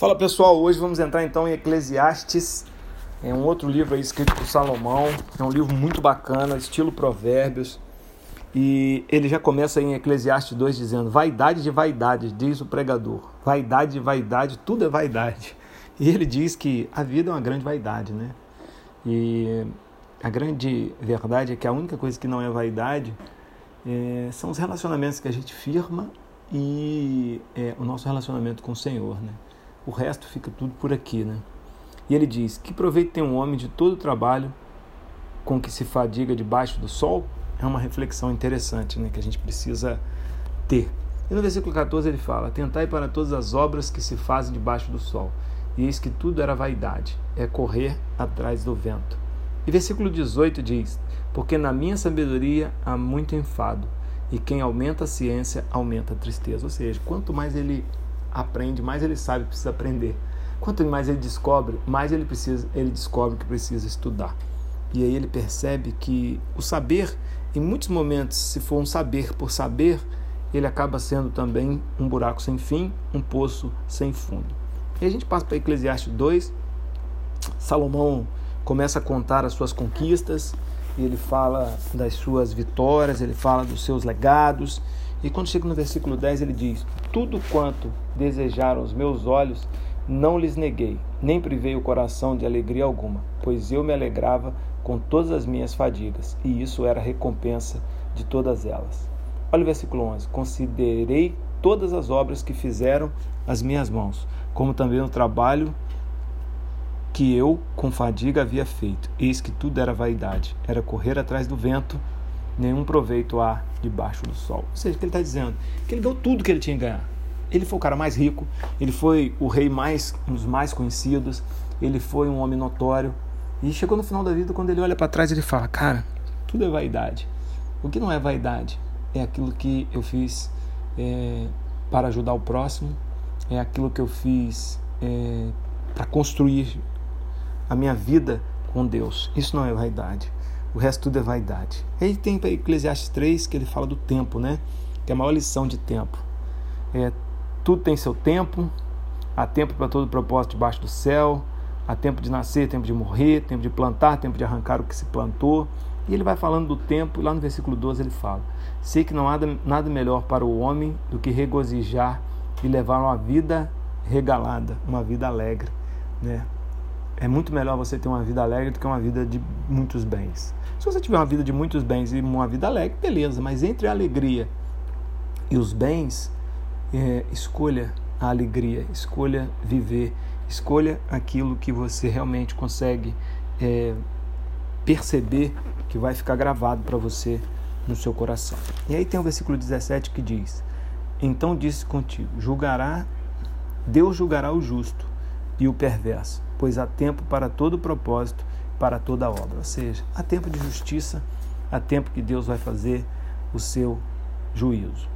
Fala pessoal, hoje vamos entrar então em Eclesiastes, é um outro livro aí escrito por Salomão, é um livro muito bacana, estilo Provérbios, e ele já começa em Eclesiastes 2 dizendo: Vaidade de vaidade, diz o pregador, vaidade de vaidade, tudo é vaidade. E ele diz que a vida é uma grande vaidade, né? E a grande verdade é que a única coisa que não é vaidade é, são os relacionamentos que a gente firma e é, o nosso relacionamento com o Senhor, né? O resto fica tudo por aqui, né? E ele diz: Que proveito tem um homem de todo o trabalho com que se fadiga debaixo do sol? É uma reflexão interessante, né? Que a gente precisa ter. E no versículo 14 ele fala: Tentai para todas as obras que se fazem debaixo do sol. E eis que tudo era vaidade, é correr atrás do vento. E versículo 18 diz: Porque na minha sabedoria há muito enfado, e quem aumenta a ciência aumenta a tristeza. Ou seja, quanto mais ele aprende, mais ele sabe que precisa aprender. Quanto mais ele descobre, mais ele precisa, ele descobre que precisa estudar. E aí ele percebe que o saber, em muitos momentos, se for um saber por saber, ele acaba sendo também um buraco sem fim, um poço sem fundo. E a gente passa para Eclesiastes 2. Salomão começa a contar as suas conquistas, ele fala das suas vitórias, ele fala dos seus legados, e quando chega no versículo 10, ele diz: Tudo quanto desejaram os meus olhos, não lhes neguei, nem privei o coração de alegria alguma, pois eu me alegrava com todas as minhas fadigas, e isso era recompensa de todas elas. Olha o versículo 11: Considerei todas as obras que fizeram as minhas mãos, como também o trabalho que eu com fadiga havia feito. Eis que tudo era vaidade, era correr atrás do vento nenhum proveito há debaixo do sol. Ou seja, o que ele está dizendo? Que ele deu tudo que ele tinha que ganhar. Ele foi o cara mais rico, ele foi o rei mais, um dos mais conhecidos, ele foi um homem notório. E chegou no final da vida, quando ele olha para trás, ele fala: Cara, tudo é vaidade. O que não é vaidade é aquilo que eu fiz é, para ajudar o próximo, é aquilo que eu fiz é, para construir a minha vida com Deus. Isso não é vaidade. O resto tudo é vaidade. Aí tem para Eclesiastes 3 que ele fala do tempo, né? Que é a maior lição de tempo. É, tudo tem seu tempo, há tempo para todo propósito debaixo do céu, há tempo de nascer, tempo de morrer, tempo de plantar, tempo de arrancar o que se plantou. E ele vai falando do tempo, e lá no versículo 12 ele fala: Sei que não há nada melhor para o homem do que regozijar e levar uma vida regalada, uma vida alegre, né? É muito melhor você ter uma vida alegre do que uma vida de muitos bens. Se você tiver uma vida de muitos bens e uma vida alegre, beleza, mas entre a alegria e os bens, é, escolha a alegria, escolha viver, escolha aquilo que você realmente consegue é, perceber que vai ficar gravado para você no seu coração. E aí tem o versículo 17 que diz: Então disse contigo: julgará, Deus julgará o justo e o perverso, pois há tempo para todo propósito para toda a obra. Ou seja, há tempo de justiça, há tempo que Deus vai fazer o seu juízo.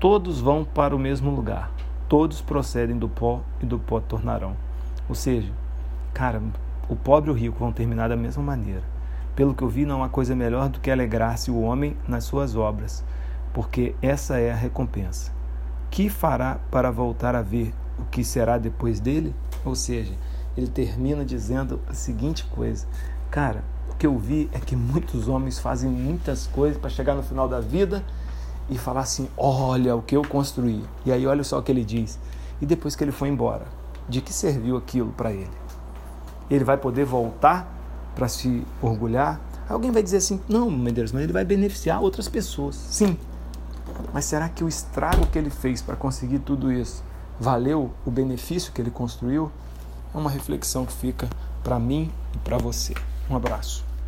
Todos vão para o mesmo lugar, todos procedem do pó e do pó tornarão. Ou seja, cara, o pobre e o rico vão terminar da mesma maneira. Pelo que eu vi, não há coisa melhor do que alegrar-se o homem nas suas obras, porque essa é a recompensa. Que fará para voltar a ver o que será depois dele? Ou seja, ele termina dizendo a seguinte coisa: Cara, o que eu vi é que muitos homens fazem muitas coisas para chegar no final da vida e falar assim: Olha o que eu construí. E aí, olha só o que ele diz. E depois que ele foi embora, de que serviu aquilo para ele? Ele vai poder voltar para se orgulhar? Alguém vai dizer assim: Não, Medeiros, mas ele vai beneficiar outras pessoas. Sim. Mas será que o estrago que ele fez para conseguir tudo isso valeu o benefício que ele construiu? É uma reflexão que fica para mim e para você. Um abraço.